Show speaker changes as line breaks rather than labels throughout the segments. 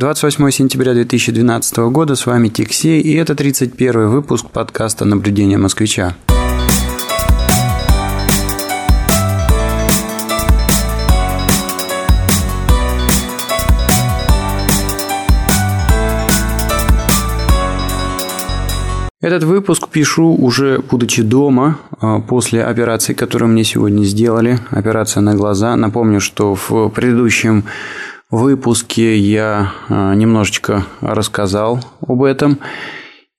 28 сентября 2012 года, с вами Тиксей, и это 31 выпуск подкаста «Наблюдение москвича». Этот выпуск пишу уже будучи дома, а, после операции, которую мне сегодня сделали, операция на глаза. Напомню, что в предыдущем выпуске я а, немножечко рассказал об этом.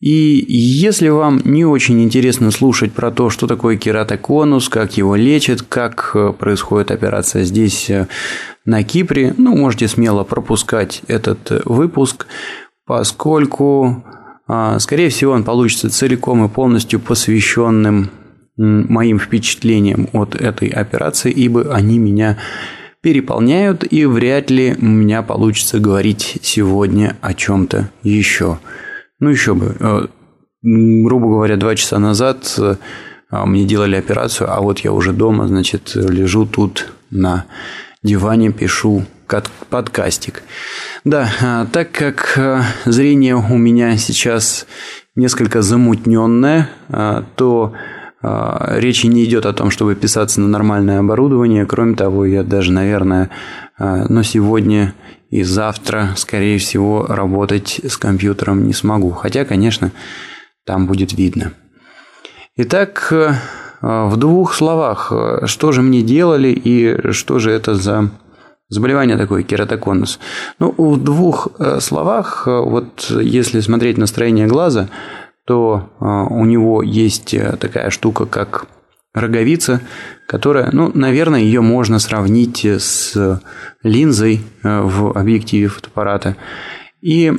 И если вам не очень интересно слушать про то, что такое кератоконус, как его лечат, как э, происходит операция здесь, э, на Кипре, ну, можете смело пропускать этот э, выпуск, поскольку а, скорее всего, он получится целиком и полностью посвященным моим впечатлениям от этой операции, ибо они меня переполняют, и вряд ли у меня получится говорить сегодня о чем-то еще. Ну, еще бы. Э, грубо говоря, два часа назад э, мне делали операцию, а вот я уже дома, значит, лежу тут на диване, пишу подкастик. Да, а, так как зрение у меня сейчас несколько замутненное, то речи не идет о том, чтобы писаться на нормальное оборудование. Кроме того, я даже, наверное, но сегодня и завтра, скорее всего, работать с компьютером не смогу. Хотя, конечно, там будет видно. Итак, в двух словах, что же мне делали и что же это за Заболевание такое, кератоконус. Ну, в двух э, словах, э, вот если смотреть на строение глаза, то э, у него есть такая штука, как роговица, которая, ну, наверное, ее можно сравнить с линзой в объективе фотоаппарата. И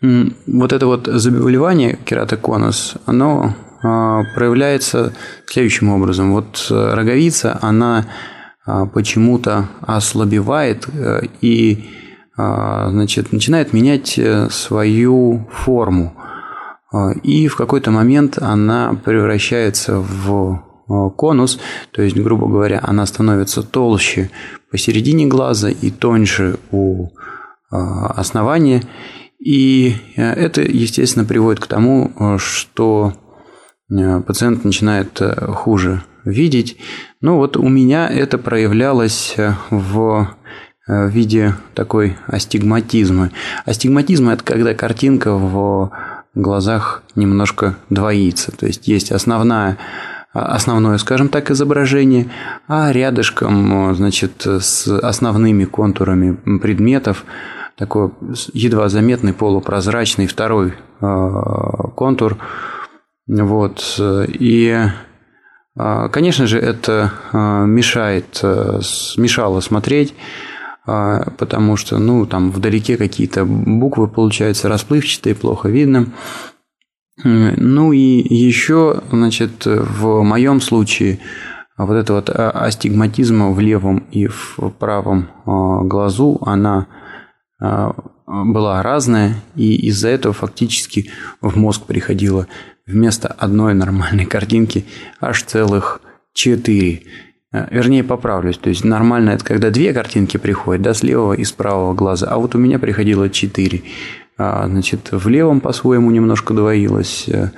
вот это вот заболевание кератоконус, оно проявляется следующим образом. Вот роговица, она а, почему-то ослабевает э, и а, значит, начинает менять э, свою форму. А, и в какой-то момент она превращается в конус, то есть, грубо говоря, она становится толще посередине глаза и тоньше у основания. И это, естественно, приводит к тому, что пациент начинает хуже видеть. Ну вот у меня это проявлялось в виде такой астигматизма. Астигматизм – это когда картинка в глазах немножко двоится. То есть есть основная основное, скажем так, изображение, а рядышком, э, значит, с основными контурами предметов такой едва заметный полупрозрачный второй контур. Вот. И а, конечно же, это а, мешает, э, мешало смотреть, потому что, ну, там вдалеке какие-то буквы получаются расплывчатые, плохо видно. Ну и еще, значит, в моем случае вот эта вот астигматизма в левом и в правом глазу, она была разная, и из-за этого фактически в мозг приходило вместо одной нормальной картинки аж целых четыре. Э, вернее, поправлюсь. То есть, нормально это когда две картинки приходят, да, с левого и с правого глаза. А вот у меня приходило четыре. А, значит, в левом по-своему немножко двоилось, э,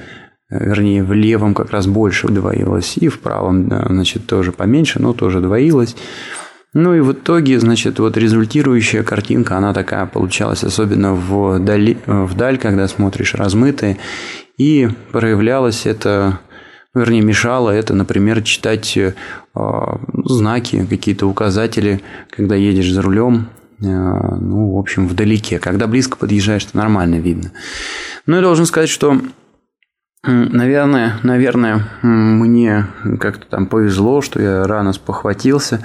вернее, в левом как раз больше двоилось, и в правом, значит, тоже поменьше, но тоже двоилось. Ну и в итоге, значит, вот результирующая картинка, она такая получалась, особенно вдали, вдаль, когда смотришь размытая. И проявлялось это, вернее, мешало это, например, читать э, знаки, какие-то указатели, когда едешь за рулем, э, ну, в общем, вдалеке. Когда близко подъезжаешь, то нормально видно. Ну, я должен сказать, что Наверное, наверное, мне как-то там повезло, что я рано спохватился.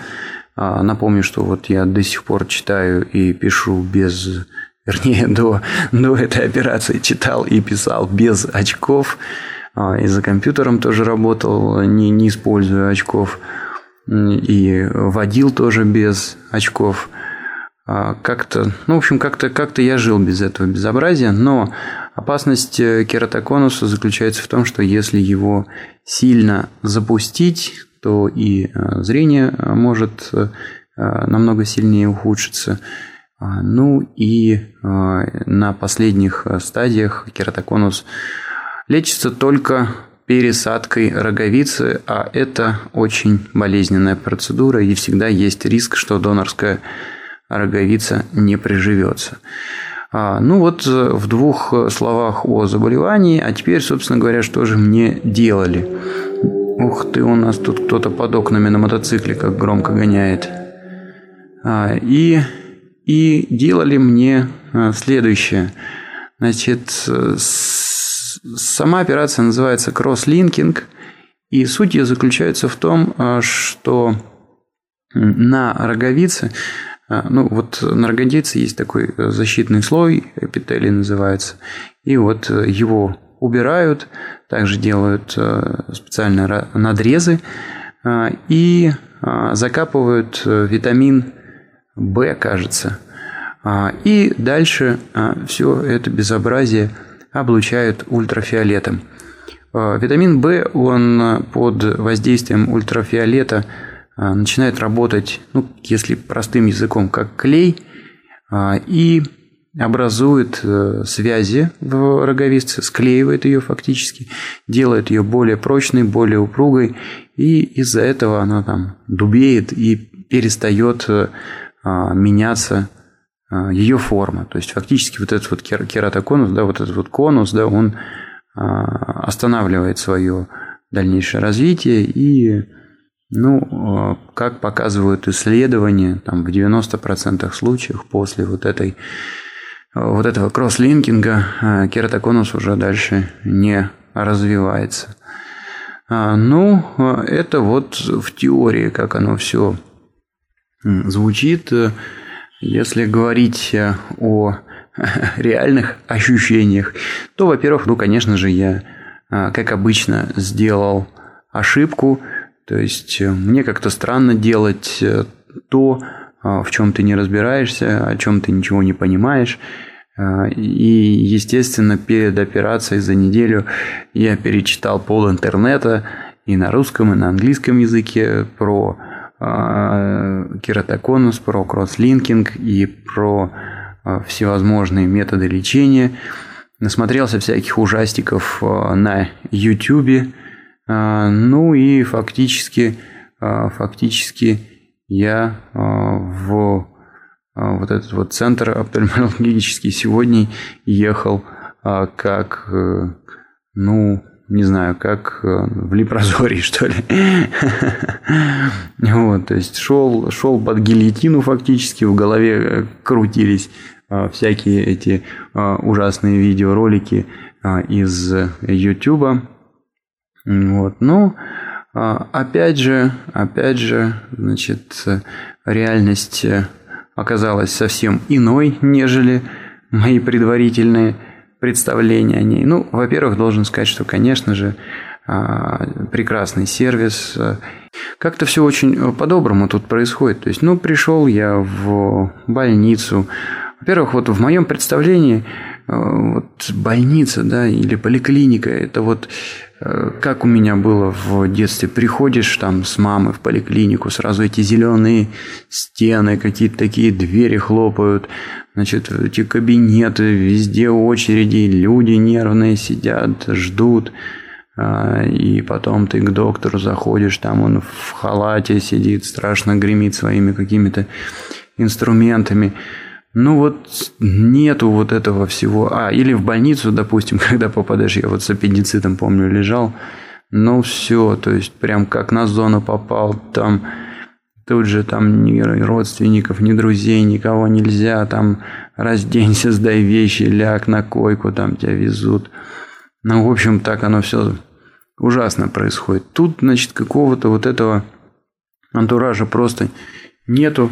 А, напомню, что вот я до сих пор читаю и пишу без вернее, до, до этой операции читал и писал без очков. А, и за компьютером тоже работал, не, не используя очков. И водил тоже без очков. А, как-то, ну, в общем, как-то как я жил без этого безобразия. Но опасность э, кератоконуса заключается в том, что если его сильно запустить, то и э, зрение может э, намного сильнее ухудшиться. Ну и на последних стадиях кератоконус лечится только пересадкой роговицы, а это очень болезненная процедура, и всегда есть риск, что донорская роговица не приживется. А, ну вот э, в двух словах о заболевании, а теперь, собственно говоря, что же мне делали. Ух ты, у нас тут кто-то под окнами на мотоцикле как громко гоняет. А, и, и делали мне э, следующее. Значит, сама операция называется кросслинкинг, и суть ее заключается в том, э, что на роговице а, ну, вот на роговице есть такой э, защитный слой, эпителий называется, и вот э, его убирают, также делают э, специальные надрезы и закапывают витамин В, кажется. И дальше все это безобразие облучают ультрафиолетом. Витамин В, он под воздействием ультрафиолета – а, начинает работать, ну, если простым языком, как клей, и образует э, связи в роговице, склеивает ее фактически, делает ее более прочной, более упругой, и из-за этого она там дубеет и перестает э, меняться ее форма. То есть фактически вот этот вот кератоконус, да, вот этот вот конус, да, он останавливает свое дальнейшее развитие и ну, э, как показывают исследования, там в 90% случаев после вот этой вот этого кросслинкинга э, кератоконус уже дальше не развивается. Ну, э, это вот в теории, как оно все звучит. Если говорить о реальных ощущениях, то, во-первых, ну, конечно же, я, как обычно, сделал ошибку – то есть э, мне как-то странно делать э, то, в чем ты не разбираешься, о чем ты ничего не понимаешь. И, естественно, перед операцией за неделю я перечитал пол интернета и на русском, и на английском языке про э, кератоконус, про кросслинкинг и про э, всевозможные методы лечения. Насмотрелся всяких ужастиков э, на YouTube а, ну и фактически, а, фактически я а, в вот этот вот центр офтальмологический сегодня ехал как, э, ну, не знаю, как э, в Лепрозории, что ли. Вот, то есть шел, шел под гильотину фактически, в голове э, крутились всякие эти ужасные видеоролики из YouTube. Вот. Ну, а, опять же, опять же, значит, реальность оказалась совсем иной, нежели мои предварительные представления о ней. Ну, во-первых, должен сказать, что, конечно же, а, прекрасный сервис. Как-то все очень по-доброму тут происходит. То есть, ну, пришел я в больницу. Во-первых, вот в моем представлении Э, вот больница, да, или поликлиника, это вот э, как у меня было в детстве, приходишь там с мамой в поликлинику, сразу эти зеленые стены, какие-то такие двери хлопают, значит, эти кабинеты, везде очереди, люди нервные сидят, ждут, а, и потом ты к доктору заходишь, там он в халате сидит, страшно гремит своими какими-то инструментами. Ну вот нету вот этого всего. А, или в больницу, допустим, когда попадаешь, я вот с аппендицитом, помню, лежал. Ну все, то есть прям как на зону попал, там тут же там ни родственников, ни друзей, никого нельзя, там разденься, сдай вещи, ляг на койку, там тебя везут. Ну, в общем, так оно все ужасно происходит. Тут, значит, какого-то вот этого антуража просто нету.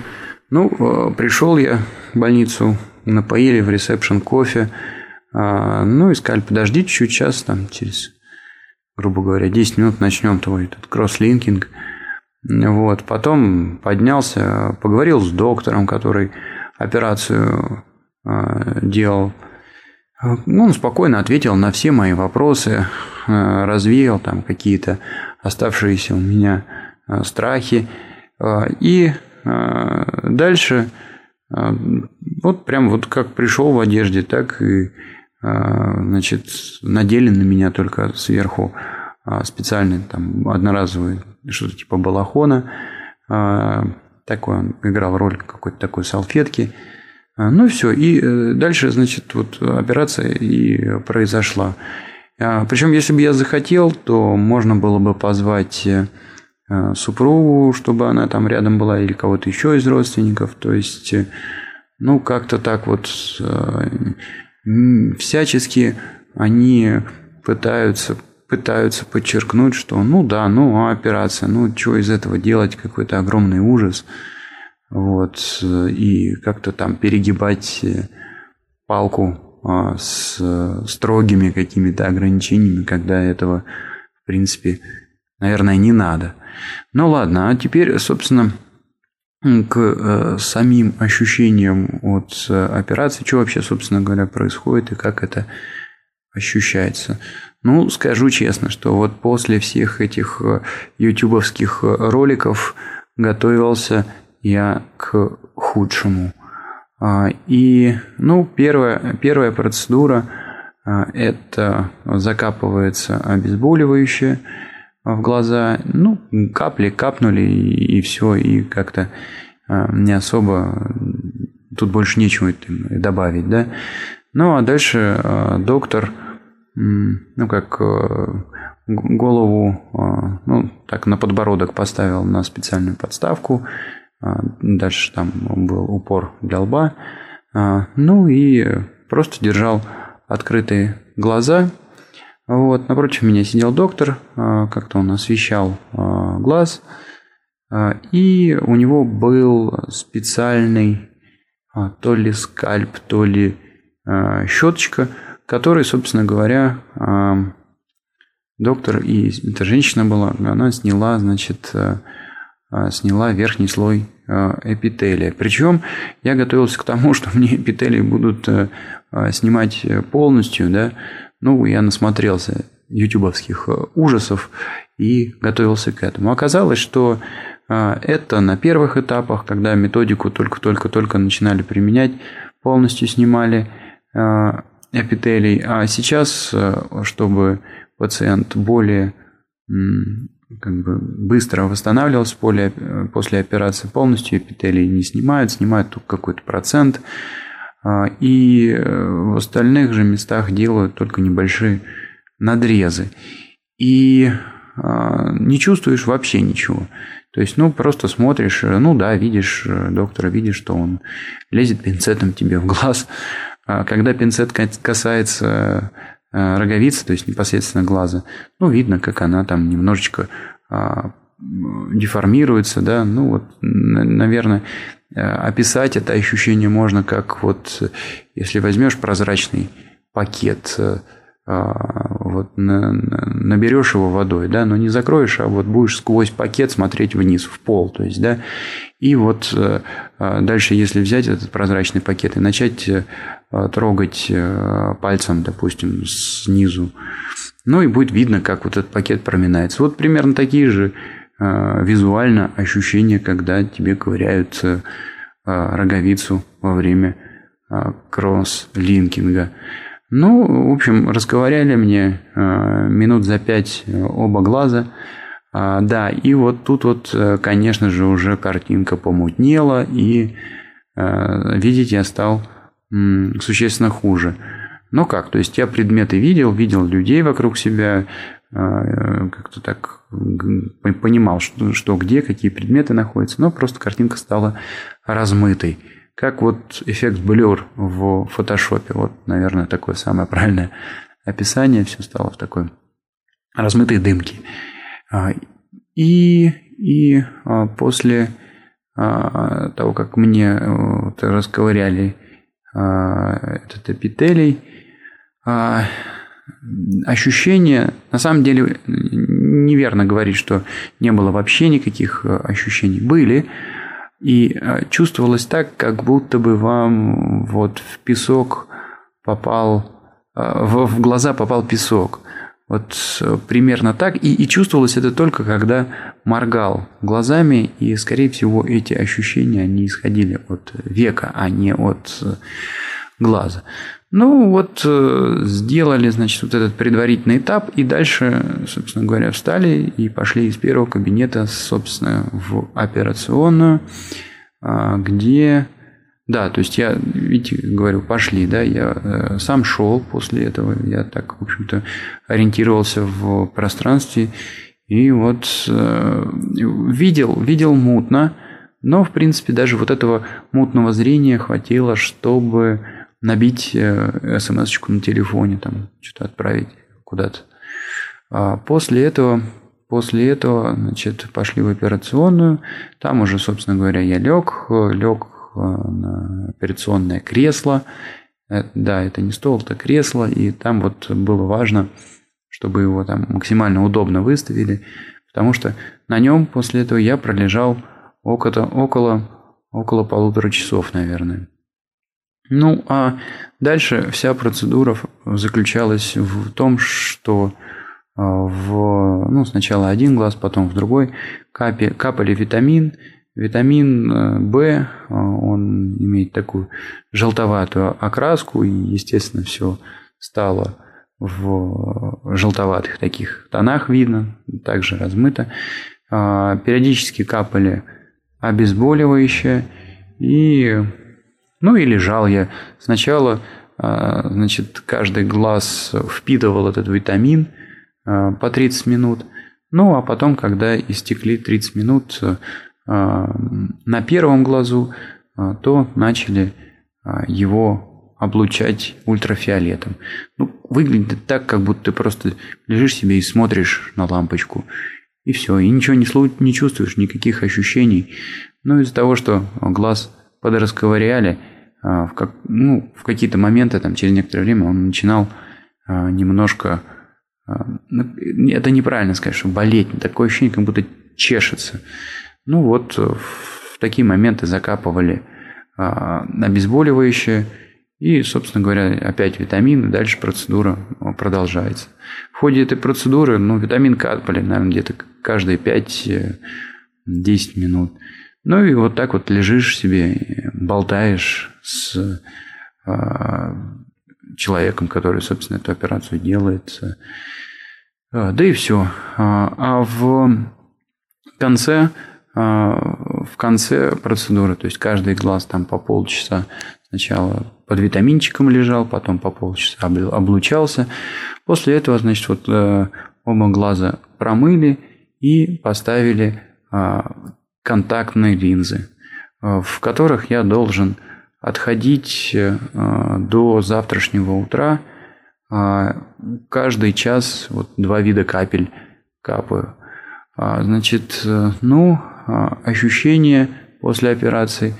Ну, э, пришел я в больницу, напоили в ресепшн кофе. А, ну, и сказали, подожди чуть-чуть, час, там, через, грубо говоря, 10 минут начнем твой этот кросслинкинг. Вот. Потом поднялся, поговорил с доктором, который операцию а, делал. Он спокойно ответил на все мои вопросы, а, развеял там какие-то оставшиеся у меня страхи. И Дальше Вот прям вот как пришел в одежде, так и значит, надели на меня только сверху специальный там одноразовый что-то типа балахона. Такой он играл роль какой-то такой салфетки. Ну и все. И э, дальше, значит, вот операция и произошла. Причем, если бы я захотел, то можно было бы позвать э, супругу, чтобы она там рядом была, или кого-то еще из родственников. То есть, э, ну, как-то так вот всячески они пытаются пытаются подчеркнуть, что ну да, ну операция, ну что из этого делать, какой-то огромный ужас. Вот, и как-то там перегибать палку а, с строгими какими-то ограничениями, когда этого, в принципе, наверное, не надо. Ну ладно, а теперь, собственно, к э, самим ощущениям от э, операции, что вообще, собственно говоря, происходит и как это ощущается. Ну, скажу честно, что вот после всех этих э, ютубовских э, роликов готовился я к худшему. А, и, ну, первая, первая процедура а, – это закапывается обезболивающее в глаза. Ну, капли капнули, и, и все, и как-то не особо тут больше нечего добавить, да. Ну, а дальше доктор – ну, как э, голову, э, ну, так на подбородок поставил на специальную подставку. А, дальше там был упор для лба. А, ну и просто держал открытые глаза. Вот, напротив меня сидел доктор, а, как-то он освещал глаз. И у него был специальный то ли скальп, то ли щеточка – который, собственно говоря, доктор и эта женщина была, она сняла, значит, э, э, сняла верхний слой э, эпителия. Причем я готовился к тому, что мне эпителии будут снимать полностью, да, ну, я насмотрелся ютубовских ужасов и готовился к этому. Оказалось, что это на первых этапах, когда методику только-только-только начинали применять, полностью снимали эпителий. А сейчас, э, чтобы пациент более как бы быстро восстанавливался э, после операции, полностью эпителий не снимают, снимают только какой-то процент. А, и э, в остальных же местах делают только небольшие надрезы. И а, не чувствуешь вообще ничего. То есть, ну, просто смотришь, ну да, видишь доктора, видишь, что он лезет пинцетом тебе в глаз, когда пинцет касается э, роговицы, то есть непосредственно глаза, ну, видно, как она там немножечко а, деформируется, да, ну, вот, наверное, описать это ощущение можно как вот, если возьмешь прозрачный пакет, э, а, вот наберешь его водой, да, но не закроешь, а вот будешь сквозь пакет смотреть вниз, в пол, то есть, да, и вот дальше, если взять этот прозрачный пакет и начать Э, трогать э, пальцем, допустим, снизу. Ну и будет видно, как вот этот пакет проминается. Вот примерно такие же э, визуально ощущения, когда тебе ковыряют роговицу во время кросс-линкинга. Ну, в общем, расковыряли мне минут за пять оба глаза. Да, и вот тут вот, конечно же, уже картинка помутнела, и видеть я стал существенно хуже. Но как? То есть я предметы видел, видел людей вокруг себя, а, как-то так понимал, что, что где, какие предметы находятся, но просто картинка стала размытой. Как вот эффект блер в фотошопе. Вот, наверное, такое самое правильное описание. Все стало в такой размытой дымке. А, и, и а, после того, как мне вот, расковыряли а, этот эпителий. А, ощущения, на самом деле, неверно говорить, что не было вообще никаких э, ощущений. Были. И э, чувствовалось так, как будто бы вам вот в песок попал, э, в глаза попал песок. Вот примерно так. И, и чувствовалось это только, когда моргал глазами, и, скорее всего, эти ощущения, они исходили от века, а не от глаза. Ну, вот э, сделали, значит, вот этот предварительный этап, и дальше, собственно говоря, встали и пошли из первого кабинета, собственно, в операционную, а, где... Да, то есть я, видите, говорю, пошли, да, я э, сам шел после этого, я так, в общем-то, ориентировался в пространстве, и вот э, видел, видел мутно, но, в принципе, даже вот этого мутного зрения хватило, чтобы набить э, смс-очку на телефоне, там что-то отправить куда-то. А после этого, после этого, значит, пошли в операционную. Там уже, собственно говоря, я лег, лег э, на операционное кресло. Э, да, это не стол, это кресло. И там вот было важно, чтобы его там максимально удобно выставили. Потому что на нем после этого я пролежал около, около, около полутора часов, наверное. Ну, а дальше вся процедура заключалась в том, что а, в, ну, сначала один глаз, потом в другой капи, капали витамин. Витамин В, э, а, он имеет такую желтоватую окраску, и, естественно, все стало в желтоватых таких тонах видно, также размыто. А, периодически капали обезболивающее, и ну и лежал я. Сначала, а, значит, каждый глаз впитывал этот витамин а, по 30 минут. Ну, а потом, когда истекли 30 минут а, на первом глазу, то начали его облучать ультрафиолетом. Ну, выглядит так, как будто ты просто лежишь себе и смотришь на лампочку. И все, и ничего не, не чувствуешь, никаких ощущений. Но из-за того, что глаз подрасковыряли, а, в, как, ну, в какие-то моменты, там, через некоторое время он начинал а, немножко... А, ну, это неправильно сказать, что болеть. Такое ощущение, как будто чешется. Ну вот в такие моменты закапывали обезболивающее, и, собственно говоря, опять витамины, дальше процедура продолжается. В ходе этой процедуры, ну, витамин капали, наверное, где-то каждые 5-10 минут. Ну и вот так вот лежишь себе, болтаешь с э, человеком, который, собственно, эту операцию делает. А, да и все. А, а в конце, в конце процедуры, то есть каждый глаз там по полчаса сначала под витаминчиком лежал, потом по полчаса облучался. После этого, значит, вот э, оба глаза промыли и поставили контактные линзы, э, в которых я должен отходить э, до завтрашнего утра э, каждый час вот два вида капель капаю. А, значит, ну, ощущения после операции,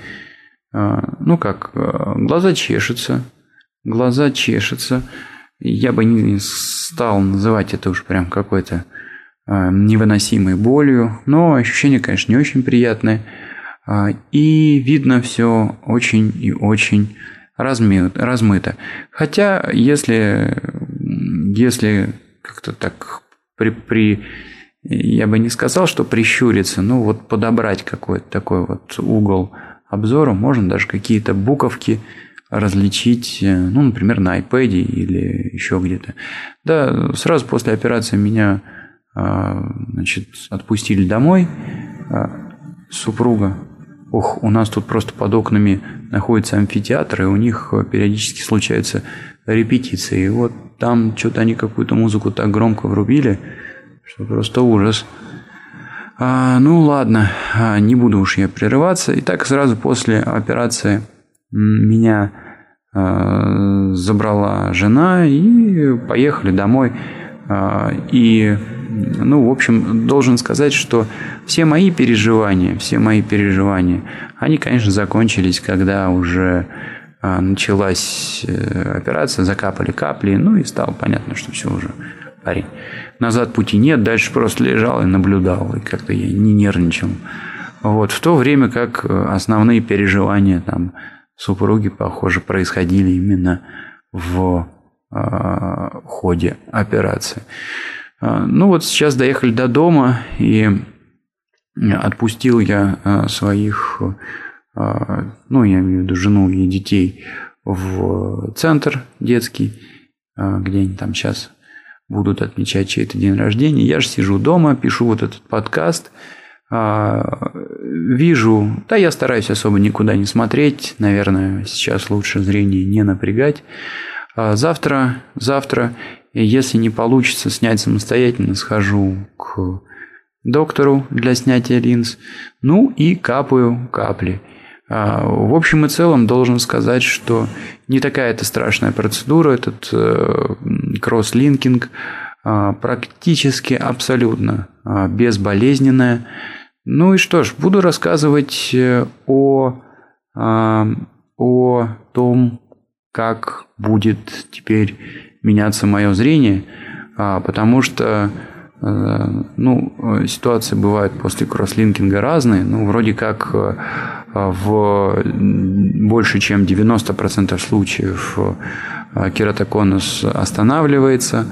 ну как, глаза чешутся, глаза чешутся. Я бы не стал называть это уж прям какой-то а, невыносимой болью, но ощущение, конечно, не очень приятное. А, и видно все очень и очень размыто. Хотя, если, если как-то так при, при, я бы не сказал, что прищуриться, но вот подобрать какой-то такой вот угол обзора, можно даже какие-то буковки различить, э, ну, например, на iPad или еще где-то. Да, сразу после операции меня значит, отпустили домой. А, супруга, ох, у нас тут просто под окнами находится амфитеатр, и у них периодически случаются репетиции. И вот там что-то они какую-то музыку так громко врубили, что просто ужас. А, ну ладно, а, не буду уж я прерываться. И так сразу после операции меня а, забрала жена и поехали домой. А, и ну, в общем, должен сказать, что все мои переживания, все мои переживания, они, конечно, закончились, когда уже а, началась э, операция, закапали капли, ну и стало понятно, что все уже парень. Назад пути нет, дальше просто лежал и наблюдал, и как-то я не нервничал. Вот, в то время как основные переживания там супруги, похоже, происходили именно в э, ходе операции. А, ну вот сейчас доехали до дома, и отпустил я своих, ну, я имею в виду жену и детей в центр детский, где они там сейчас будут отмечать чей-то день рождения. Я же сижу дома, пишу вот этот подкаст, вижу, да, я стараюсь особо никуда не смотреть, наверное, сейчас лучше зрение не напрягать. Завтра, завтра, если не получится снять самостоятельно, схожу к доктору для снятия линз, ну и капаю капли. А, в общем и целом должен сказать, что не такая это страшная процедура, этот э, кросс-линкинг а, практически абсолютно а, безболезненная. Ну и что ж, буду рассказывать э, о, о том, как будет теперь меняться мое зрение, потому что Э, ну, ситуации бывают после кросслинкинга разные. Ну, вроде как э, в больше чем 90% случаев э, кератоконус останавливается.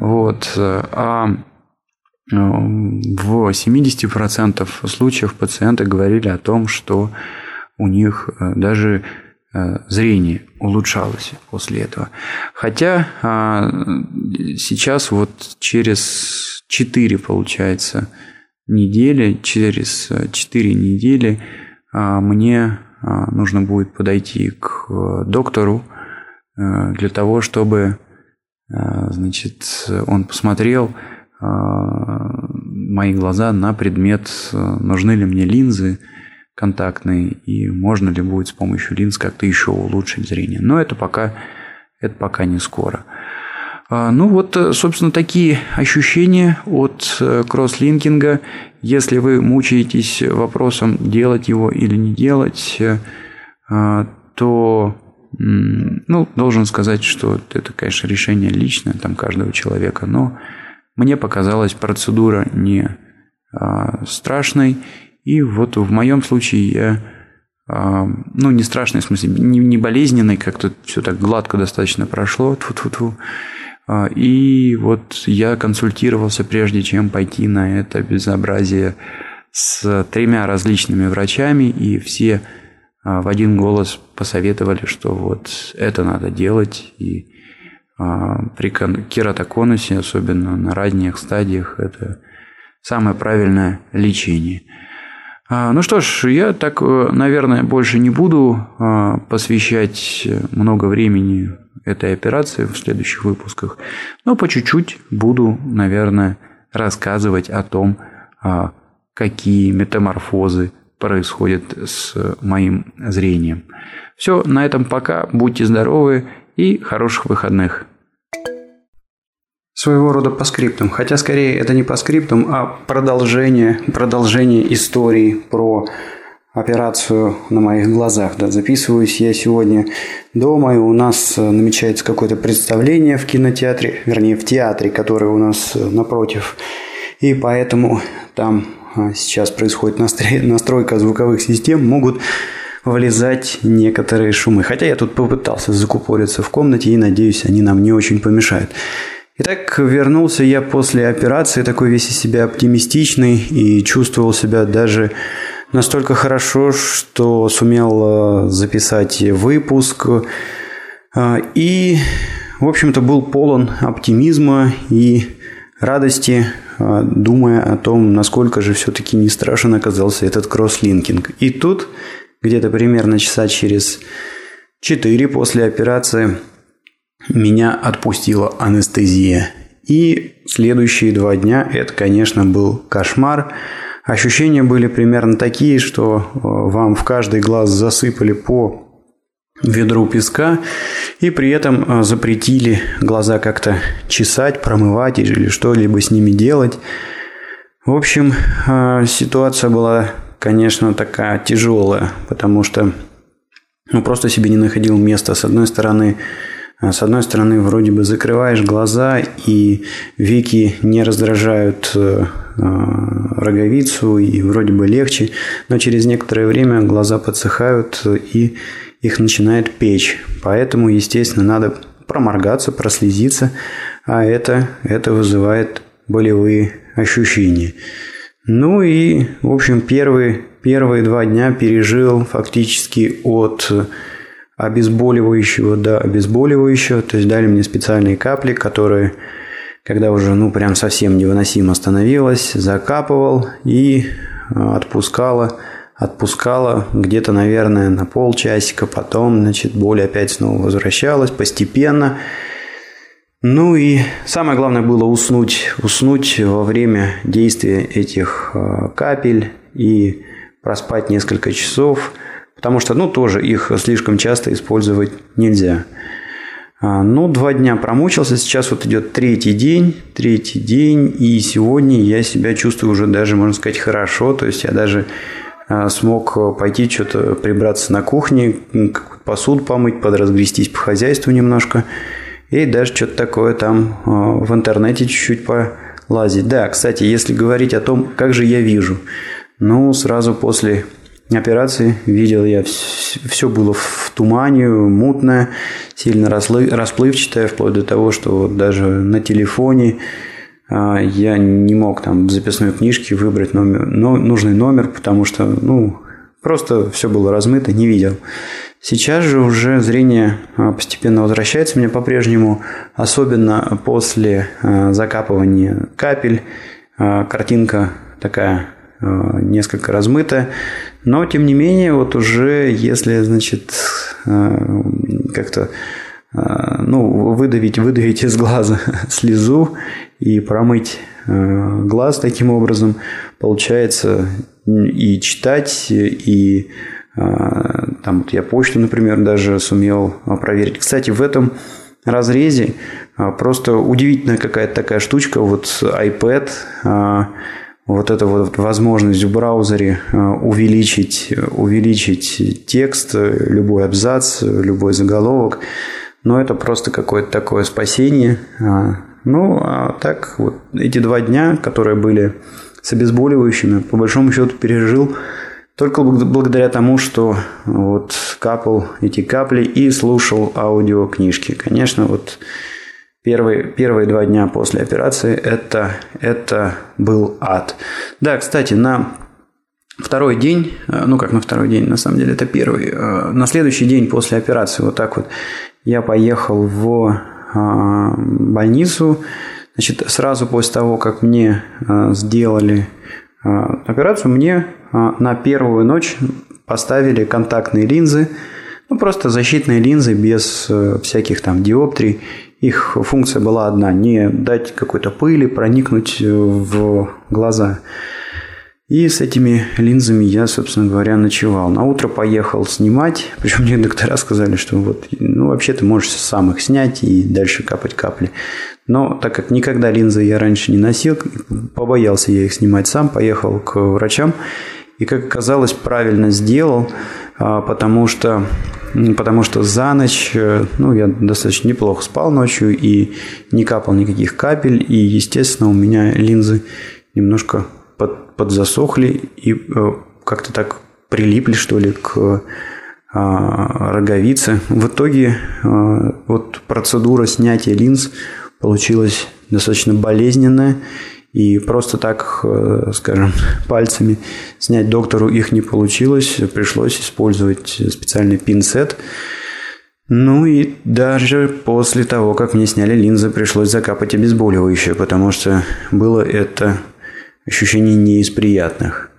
Вот, а в 70% случаев пациенты говорили о том, что у них даже зрение улучшалось после этого. Хотя сейчас вот через 4, получается, недели, через 4 недели а, мне а, нужно будет подойти к э, доктору э, для того, чтобы а, значит, он посмотрел мои глаза на предмет, нужны ли мне линзы контактные и можно ли будет с помощью линз как-то еще улучшить зрение. Но это пока, это пока не скоро. А, ну вот, э, собственно, такие ощущения от э, кросслинкинга. Если вы мучаетесь вопросом, делать его или не делать, э, а, то ну, должен сказать, что это, конечно, решение личное там каждого человека, но мне показалась процедура не а, страшной, и вот в моем случае я ну, не страшной, в смысле, не, не болезненной, как-то все так гладко достаточно прошло, тьфу -тьфу -тьфу. А, и вот я консультировался, прежде чем пойти на это безобразие, с тремя различными врачами, и все а, в один голос посоветовали, что вот это надо делать, и а, при кератоконусе, особенно на ранних стадиях, это самое правильное лечение. Ну что ж, я так, э, наверное, больше не буду посвящать много времени этой операции в следующих выпусках. Но по чуть-чуть буду, наверное, рассказывать о том, а, какие метаморфозы происходят с моим зрением. Все, на этом пока. Будьте здоровы и хороших выходных. Своего рода по скриптам. Хотя скорее это не по скриптам, а продолжение, продолжение истории про операцию на моих глазах. Да, записываюсь я сегодня дома, и у нас э, намечается какое-то представление в кинотеатре, вернее, в театре, который у нас э, напротив. И поэтому там э, сейчас происходит настройка звуковых систем, могут влезать некоторые шумы. Хотя я тут попытался закупориться в комнате, и надеюсь, они нам не очень помешают. Итак, вернулся я после операции, такой весь из себя оптимистичный, и чувствовал себя даже настолько хорошо, что сумел э, записать выпуск. Э, и, в общем-то, был полон оптимизма и радости, э, думая о том, насколько же все-таки не страшен оказался этот кросслинкинг. И тут, где-то примерно часа через 4 после операции, меня отпустила анестезия. И следующие два дня это, конечно, был кошмар – Ощущения были примерно такие, что э, вам в каждый глаз засыпали по ведру песка и при этом э, запретили глаза как-то чесать, промывать или что-либо с ними делать. В общем, э, ситуация была, конечно, такая тяжелая, потому что ну, просто себе не находил места. С одной стороны, с одной стороны, вроде бы закрываешь глаза, и веки не раздражают Э, роговицу и вроде бы легче, но через некоторое время глаза подсыхают и их начинает печь. Поэтому, естественно, надо проморгаться, прослезиться, а это, это вызывает болевые ощущения. Ну и, в общем, первые, первые два дня пережил фактически от обезболивающего до обезболивающего. То есть дали мне специальные капли, которые, когда уже ну прям совсем невыносимо становилось, закапывал и а, отпускала отпускала где-то, наверное, на полчасика, потом, значит, боль опять снова возвращалась постепенно. Ну и самое главное было уснуть, уснуть во время действия этих а, капель и проспать несколько часов, потому что, ну, тоже их слишком часто использовать нельзя. А, ну, два дня промучился, сейчас вот идет третий день, третий день, и сегодня я себя чувствую уже даже, можно сказать, хорошо, то есть я даже а, смог пойти что-то прибраться на кухне, посуду помыть, подразгрестись по хозяйству немножко – и даже что-то такое там а, в интернете чуть-чуть полазить. Да, кстати, если говорить о том, как же я вижу, ну, сразу после операции видел я, все было в тумане, мутное, сильно расплывчатое, вплоть до того, что даже на телефоне а, я не мог там в записной книжке выбрать номер, но, нужный номер, потому что, ну, просто все было размыто, не видел. Сейчас же уже зрение а, постепенно возвращается мне по-прежнему, особенно после а, закапывания капель. Картинка такая несколько размытая, но тем не менее вот уже если значит как-то ну, выдавить, выдавить из глаза слезу и промыть глаз таким образом, получается и читать, и там вот я почту, например, даже сумел проверить. Кстати, в этом разрезе просто удивительная какая-то такая штучка. Вот iPad, вот эта вот возможность в браузере увеличить, увеличить текст, любой абзац, любой заголовок. Но это просто какое-то такое спасение. Ну, а так вот эти два дня, которые были с обезболивающими, по большому счету пережил только благодаря тому, что вот капал эти капли и слушал аудиокнижки. Конечно, вот первые, первые два дня после операции это, это был ад. Да, кстати, на второй день, э, ну как на второй день, на самом деле это первый, э, на следующий день после операции, вот так вот, я поехал в э, больницу, значит, сразу после того, как мне сделали операцию, мне на первую ночь поставили контактные линзы, ну, просто защитные линзы без всяких там диоптрий. Их функция была одна – не дать какой-то пыли проникнуть в глаза. И с этими линзами я, собственно говоря, ночевал. На утро поехал снимать, причем мне доктора сказали, что вот, ну, вообще ты можешь сам их снять и дальше капать капли. Но так как никогда линзы я раньше не носил, побоялся я их снимать сам, поехал к врачам и, как оказалось, правильно сделал, потому что, потому что за ночь, э, ну, я достаточно неплохо спал ночью и не капал никаких капель, и, естественно, у меня линзы немножко под, подзасохли и э, как-то так прилипли, что ли, к а, роговице. В итоге а, вот процедура снятия линз получилась достаточно болезненная, и просто так, э, скажем, пальцами снять доктору их не получилось. Пришлось использовать специальный пинцет. Ну и даже после того, как мне сняли линзы, пришлось закапать обезболивающее, потому что было это ощущение не из приятных.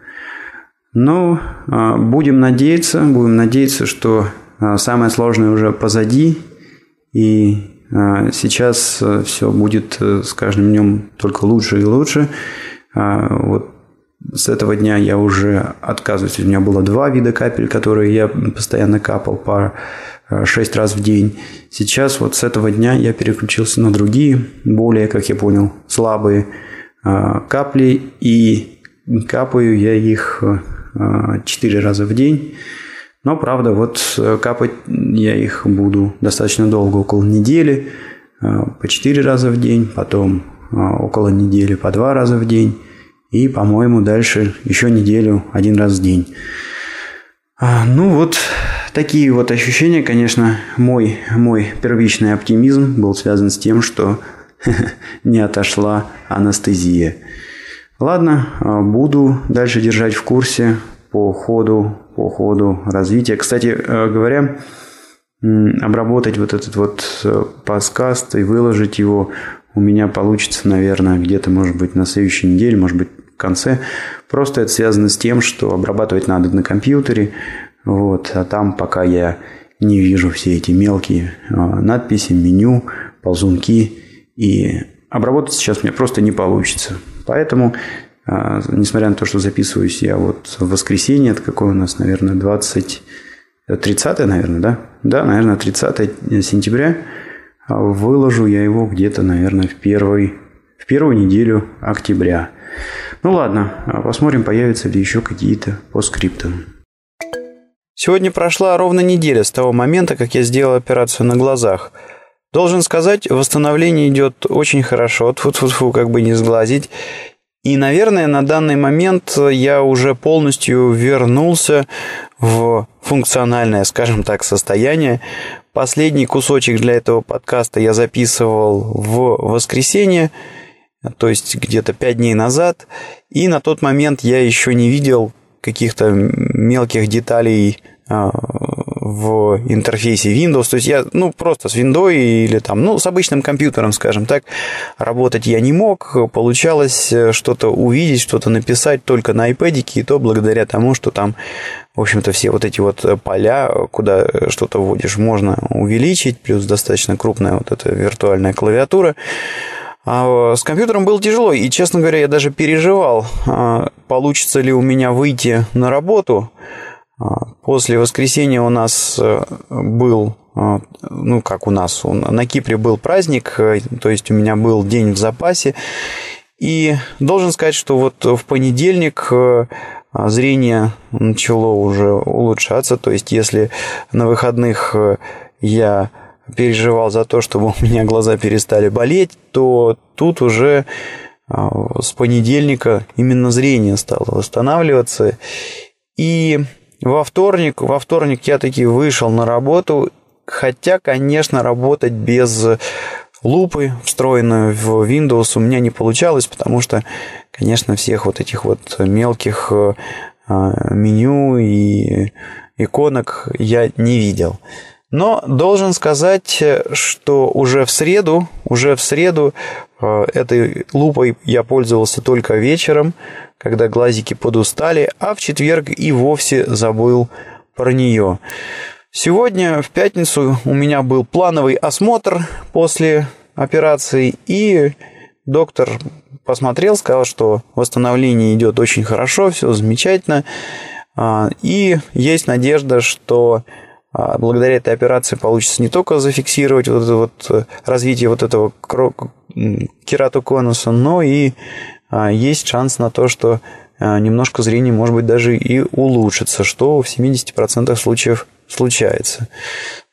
Но а, будем надеяться, будем надеяться, что а, самое сложное уже позади, и сейчас э, все будет э, с каждым днем только лучше и лучше. А, вот с этого дня я уже отказываюсь. У меня было два вида капель, которые я постоянно капал по э, шесть раз в день. Сейчас вот с этого дня я переключился на другие, более, как я понял, слабые а, капли. И капаю я их четыре раза в день. Но, правда, вот э, капать я их буду достаточно долго, около недели, э, по 4 раза в день, потом э, около недели по 2 раза в день, и, по-моему, дальше еще неделю один раз в день. А, ну вот, такие вот ощущения, конечно, мой, мой первичный оптимизм был связан с тем, что не отошла анестезия. Ладно, буду дальше держать в курсе по ходу, по ходу развития. Кстати говоря, обработать вот этот вот подкаст и выложить его у меня получится, наверное, где-то, может быть, на следующей неделе, может быть, в конце. Просто это связано с тем, что обрабатывать надо на компьютере, вот, а там пока я не вижу все эти мелкие а, надписи, меню, ползунки, и обработать сейчас мне просто не получится. Поэтому, несмотря на то, что записываюсь я вот в воскресенье, это какое у нас, наверное, 20... 30 наверное, да? Да, наверное, 30 сентября. А выложу я его где-то, наверное, в, первый, в первую неделю октября. Ну ладно, посмотрим, появятся ли еще какие-то по скриптам.
Сегодня прошла ровно неделя с того момента, как я сделал операцию на глазах. Должен сказать, восстановление идет очень хорошо, тьфу-тьфу-тьфу, как бы не сглазить. И, наверное, на данный момент я уже полностью вернулся в функциональное, скажем так, состояние. Последний кусочек для этого подкаста я записывал в воскресенье, то есть где-то пять дней назад. И на тот момент я еще не видел каких-то мелких деталей а, в интерфейсе Windows. То есть я, ну, просто с Windows или там, ну, с обычным компьютером, скажем так, работать я не мог. Получалось э, что-то увидеть, что-то написать только на iPad, и то благодаря тому, что там, в общем-то, все вот эти вот поля, куда что-то вводишь, можно увеличить, плюс достаточно крупная вот эта виртуальная клавиатура. А с компьютером было тяжело, и, честно говоря, я даже переживал, а, получится ли у меня выйти на работу. А, после воскресенья у нас э, был, а, ну как у нас, на Кипре был праздник, э, то есть у меня был день в запасе. И должен сказать, что вот в понедельник э, зрение начало уже улучшаться. То есть если на выходных я переживал за то, чтобы у меня глаза перестали болеть, то тут уже а, с понедельника именно зрение стало восстанавливаться. И во вторник, во вторник я таки вышел на работу, хотя, конечно, работать без лупы, встроенной в Windows, у меня не получалось, потому что, конечно, всех вот этих вот мелких а, меню и иконок я не видел. Но должен сказать, что уже в среду, уже в среду э, этой лупой я пользовался только вечером, когда глазики подустали, а в четверг и вовсе забыл про нее. Сегодня, в пятницу, у меня был плановый осмотр после операции, и доктор посмотрел, сказал, что восстановление идет очень хорошо, все замечательно, а, и есть надежда, что благодаря этой операции получится не только зафиксировать вот это вот э, развитие вот этого кератоконуса, но и а, есть шанс на то, что а, немножко зрение может быть даже и улучшится, что в 70% случаев случается.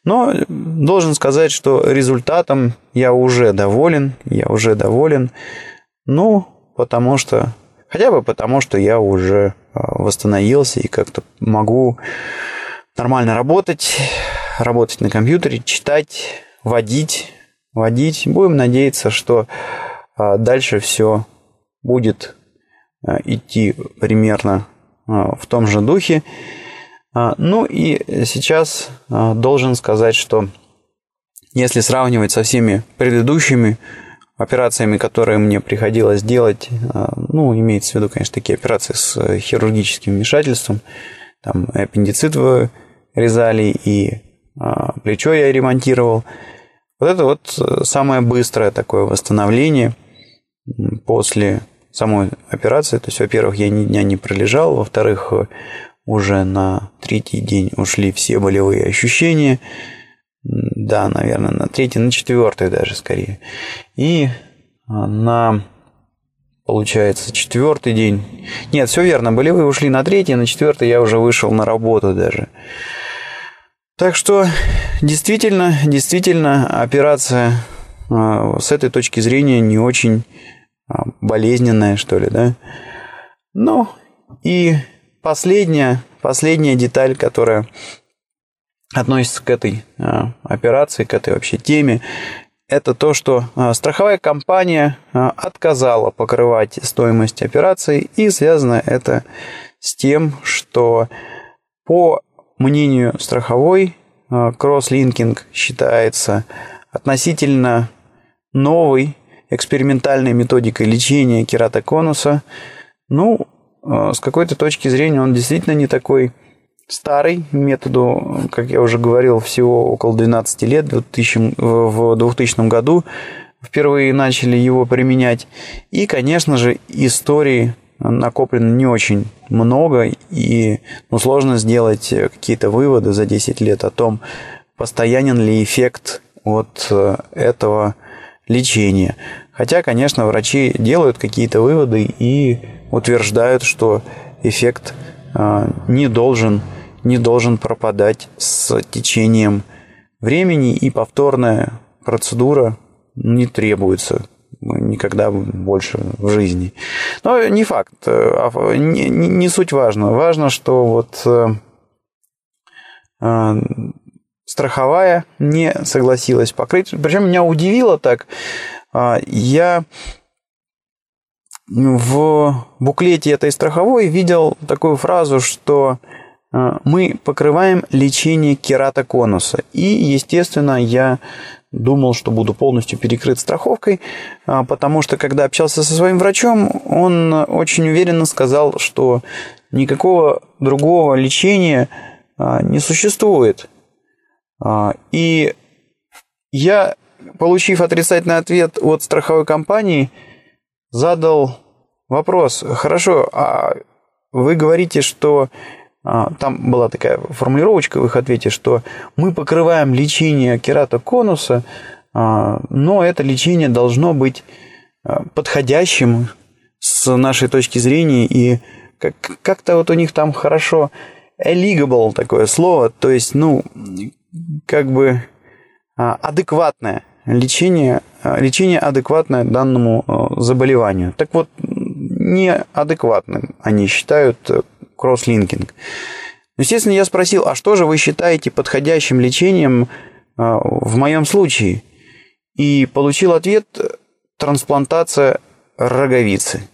Но должен сказать, что результатом я уже доволен, я уже доволен, ну, потому что, хотя бы потому, что я уже восстановился и как-то могу нормально работать, работать на компьютере, читать, водить, водить. Будем надеяться, что а, дальше все будет а, идти примерно а, в том же духе. Ну и сейчас должен сказать, что если сравнивать со всеми предыдущими операциями, которые мне приходилось делать, ну, имеется в виду, конечно, такие операции с хирургическим вмешательством, там аппендицит резали, и а, плечо я ремонтировал. Вот это вот э, самое быстрое такое восстановление после самой операции. То есть, во-первых, я ни дня не пролежал, во-вторых, э, уже на третий день ушли все болевые ощущения. Да, наверное, на третий, на четвертый даже скорее. И а, на получается, четвертый день. Нет, все верно, болевые ушли на третий, на четвертый я уже вышел на работу даже. Так что действительно, действительно, операция а, с этой точки зрения не очень а, болезненная, что ли, да. Ну, и последняя, последняя деталь, которая относится к этой а, операции, к этой вообще теме, это то, что страховая компания отказала покрывать стоимость операции, и связано это с тем, что по мнению страховой, кросслинкинг считается относительно новой экспериментальной методикой лечения кератоконуса. Ну, с какой-то точки зрения он действительно не такой старый методу, как я уже говорил, всего около 12 лет, в 2000, в 2000 году впервые начали его применять. И, конечно же, истории накоплено не очень много, и ну, сложно сделать какие-то выводы за 10 лет о том, постоянен ли эффект от э, этого лечения. Хотя, конечно, врачи делают какие-то выводы и утверждают, что эффект э, не должен не должен пропадать с течением времени, и повторная процедура не требуется никогда больше в жизни. Но не факт, а не, не суть важно. Важно, что вот э, э, страховая не согласилась покрыть. Причем меня удивило так. Э, я в буклете этой страховой видел такую фразу, что мы покрываем лечение кератоконуса. И, естественно, я думал, что буду полностью перекрыт страховкой, а, потому что, когда общался со своим врачом, он очень уверенно сказал, что никакого другого лечения а, не существует. И я, получив отрицательный ответ от страховой компании, задал вопрос, хорошо, а вы говорите, что а, там была такая формулировочка в их ответе, что мы покрываем лечение кератоконуса, а, но это лечение должно быть а, подходящим с нашей точки зрения, и как-то вот у них там хорошо eligible такое слово, то есть, ну, как бы адекватное лечение, лечение адекватное данному заболеванию. Так вот, неадекватным они считают кросслинкинг. Естественно, я спросил, а что же вы считаете подходящим лечением а, в моем случае? И получил ответ – трансплантация роговицы.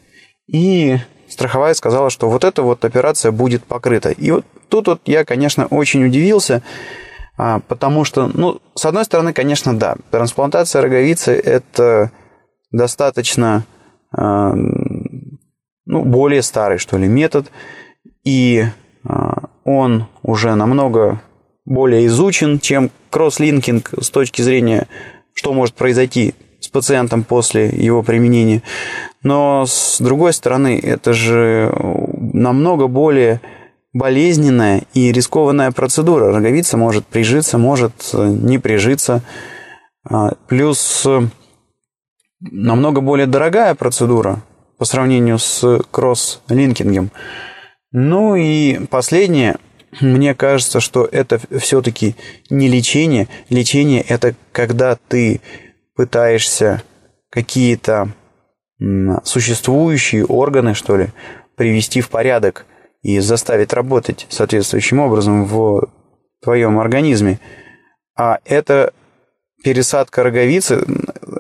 И страховая сказала, что вот эта вот операция будет покрыта. И вот тут вот я, конечно, очень удивился, а, потому что, ну, с одной стороны, конечно, да, трансплантация роговицы – это достаточно, а, ну, более старый, что ли, метод – и а, он уже намного более изучен, чем кросслинкинг с точки зрения, что может произойти с пациентом после его применения. Но с другой стороны, это же намного более болезненная и рискованная процедура. Роговица может прижиться, может не прижиться. А, плюс намного более дорогая процедура по сравнению с кросс-линкингом. Ну и последнее, мне кажется, что это все-таки не лечение. Лечение – это когда ты пытаешься какие-то существующие органы, что ли, привести в порядок и заставить работать соответствующим образом в твоем организме. А это пересадка роговицы,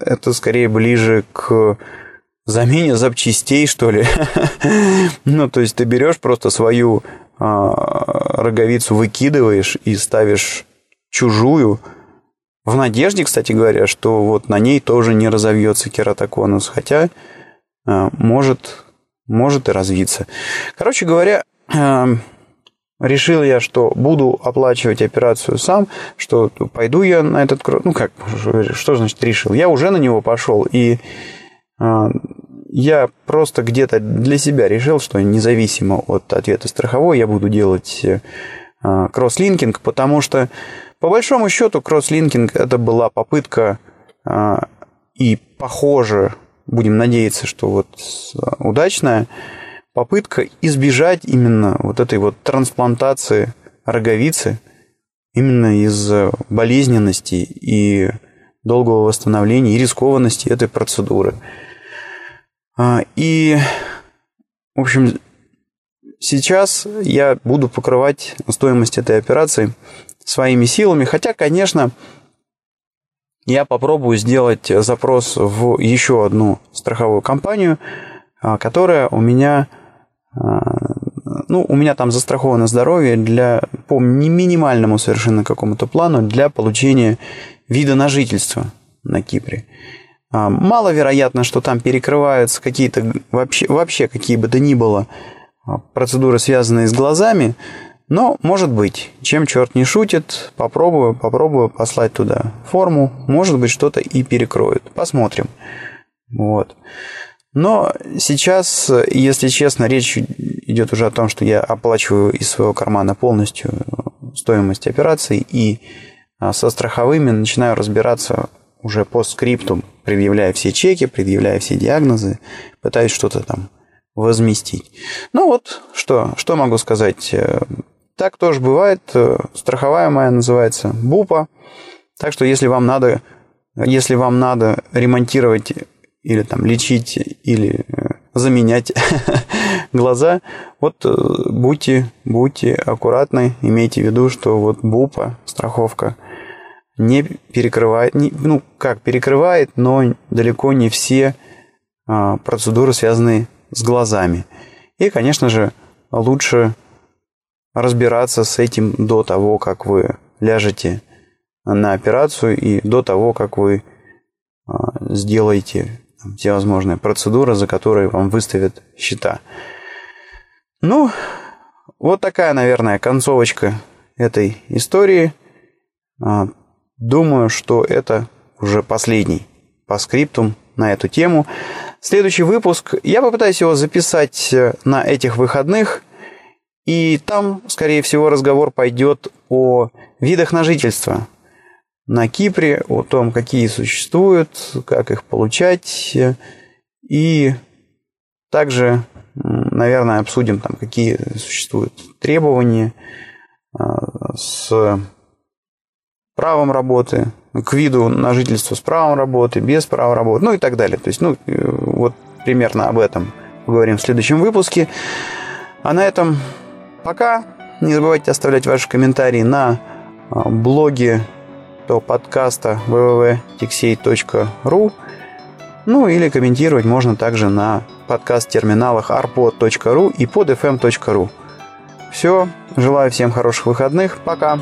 это скорее ближе к замене запчастей, что ли. ну, то есть ты берешь просто свою а, роговицу, выкидываешь и ставишь чужую, в надежде, кстати говоря, что вот на ней тоже не разовьется кератоконус, хотя а, может, может и развиться. Короче говоря, а, решил я, что буду оплачивать операцию сам, что пойду я на этот... Ну как, что значит решил? Я уже на него пошел, и я просто где-то для себя решил, что независимо от ответа страховой я буду делать а, кросслинкинг, потому что по большому счету кросслинкинг это была попытка а, и похоже, будем надеяться, что вот удачная попытка избежать именно вот этой вот трансплантации роговицы именно из болезненности и долгого восстановления и рискованности этой процедуры. А, и, в общем, сейчас я буду покрывать стоимость этой операции своими силами. Хотя, конечно, я попробую сделать запрос в еще одну страховую компанию, а, которая у меня, а, ну, у меня там застраховано здоровье для, по минимальному совершенно какому-то плану для получения вида на жительство на Кипре. А, маловероятно, что там перекрываются какие-то вообще, вообще какие бы то ни было процедуры, связанные с глазами, но, может быть, чем черт не шутит, попробую, попробую послать туда форму, может быть, что-то и перекроют. Посмотрим. Вот. Но сейчас, если честно, речь идет уже о том, что я оплачиваю из своего кармана полностью стоимость операции и а, со страховыми начинаю разбираться уже по скрипту, предъявляя все чеки, предъявляя все диагнозы, пытаюсь что-то там возместить. Ну вот, что, что могу сказать. Так тоже бывает. Э, страховая моя называется БУПа. Так что если вам надо, если вам надо ремонтировать или там лечить или э, заменять глаза, вот э, будьте, будьте аккуратны, имейте в виду, что вот БУПа, страховка, не перекрывает, не, ну как перекрывает, но далеко не все а, процедуры, связанные с глазами. И, конечно же, лучше разбираться с этим до того, как вы ляжете на операцию и до того, как вы а, сделаете все возможные процедуры, за которые вам выставят счета. Ну, вот такая, наверное, концовочка этой истории. Думаю, что это уже последний по скриптум на эту тему. Следующий выпуск я попытаюсь его записать э, на этих выходных – и там, скорее всего, разговор пойдет о видах на жительство на Кипре, о том, какие существуют, как их получать. И также, наверное, обсудим, там, какие существуют требования а, с правом работы, к виду на жительство с правом работы, без права работы, ну и так далее. То есть, ну, э, вот примерно об этом поговорим в следующем выпуске. А на этом Пока. Не забывайте оставлять ваши комментарии на а, блоге то подкаста www.tixey.ru Ну или комментировать можно также на подкаст-терминалах arpod.ru и podfm.ru Все. Желаю всем хороших выходных. Пока.